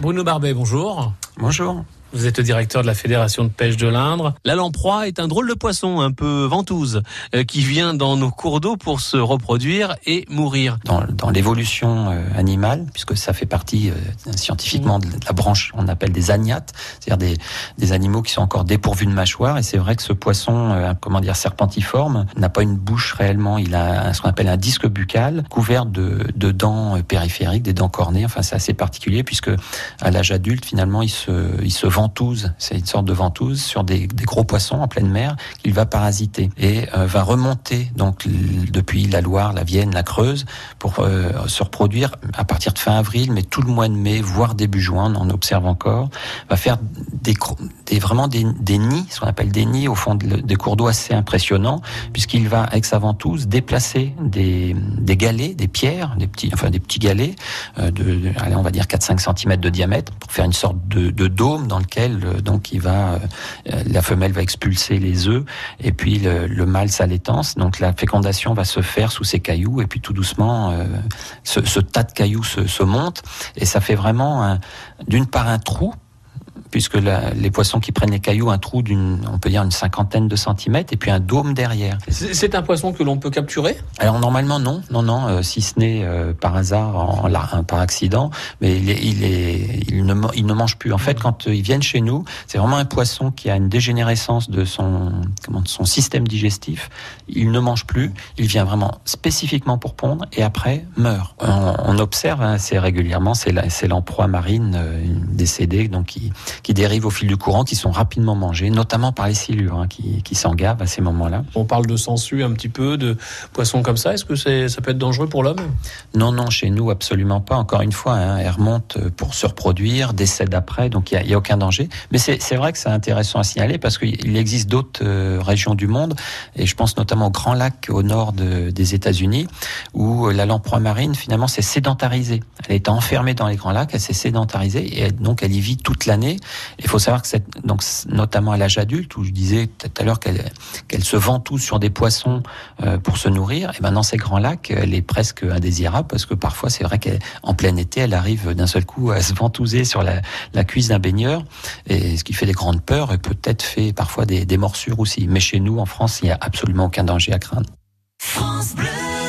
Bruno Barbet, bonjour. Bonjour. Vous êtes le directeur de la Fédération de pêche de l'Indre. La lamproie est un drôle de poisson, un peu ventouse, euh, qui vient dans nos cours d'eau pour se reproduire et mourir. Dans, dans l'évolution euh, animale, puisque ça fait partie euh, scientifiquement de la branche, on appelle des agnates, c'est-à-dire des, des, animaux qui sont encore dépourvus de mâchoire. Et c'est vrai que ce poisson, comment dire, serpentiforme, n'a pas une bouche réellement. Il a ce qu'on appelle un disque buccal couvert de, de dents périphériques, des dents cornées. Enfin, c'est assez particulier puisque à l'âge adulte, finalement, il se, il se c'est une sorte de ventouse sur des, gros poissons en pleine mer qu'il va parasiter et euh, va remonter donc depuis la Loire, la Vienne, la Creuse pour euh, se reproduire à partir de fin avril, mais tout le mois de mai, voire début juin, on observe encore, va faire des, des vraiment des, nids, ce qu'on appelle des nids au fond de, des cours d'eau assez impressionnants, puisqu'il va avec sa ventouse déplacer des, galets, des pierres, des petits, enfin des petits galets euh, de, de allez, on va dire 4-5 cm de diamètre pour faire une sorte de, de dôme dans lequel euh, donc il va, euh, la femelle va expulser les œufs et puis le, le mâle s'allétance. Donc la fécondation va se faire sous ces cailloux et puis tout doucement euh, ce, ce, tas de cailloux se, se monte et ça fait vraiment d'une part un trou puisque la, les poissons qui prennent les cailloux, un trou d'une, on peut dire une cinquantaine de centimètres, et puis un dôme derrière. C'est un poisson que l'on peut capturer? Alors normalement non, non, non, euh, si ce n'est euh, par hasard, en, en, par accident, mais il, est, il, est, il, ne, il ne mange plus. En fait, quand euh, ils viennent chez nous, c'est vraiment un poisson qui a une dégénérescence de son, comment, de son système digestif. Il ne mange plus, il vient vraiment spécifiquement pour pondre, et après meurt. On, on observe assez régulièrement, c'est l'emploi marine euh, décédée, donc qui qui dérivent au fil du courant, qui sont rapidement mangés, notamment par les silures, hein, qui, qui s'engavent à ces moments-là. On parle de sangsues un petit peu, de poissons comme ça. Est-ce que c'est, ça peut être dangereux pour l'homme? Non, non, chez nous, absolument pas. Encore une fois, hein, elles remontent pour se reproduire, décèdent après, donc il n'y a, a, aucun danger. Mais c'est, c'est vrai que c'est intéressant à signaler parce qu'il existe d'autres euh, régions du monde, et je pense notamment au Grand Lac au nord de, des États-Unis, où la lamproie marine, finalement, s'est sédentarisée. Elle est enfermée dans les Grands Lacs, elle s'est sédentarisée, et donc elle y vit toute l'année. Il faut savoir que c'est donc notamment à l'âge adulte où je disais tout à l'heure qu'elle qu'elle se ventouse sur des poissons euh, pour se nourrir. Et ben dans ces grands lacs, elle est presque indésirable parce que parfois c'est vrai qu'en plein été, elle arrive d'un seul coup à se ventouser sur la, cuisse d'un baigneur, et ce qui fait des grandes peurs et peut-être fait parfois des, des morsures aussi. Mais chez nous, en France, il n'y a absolument aucun danger à craindre.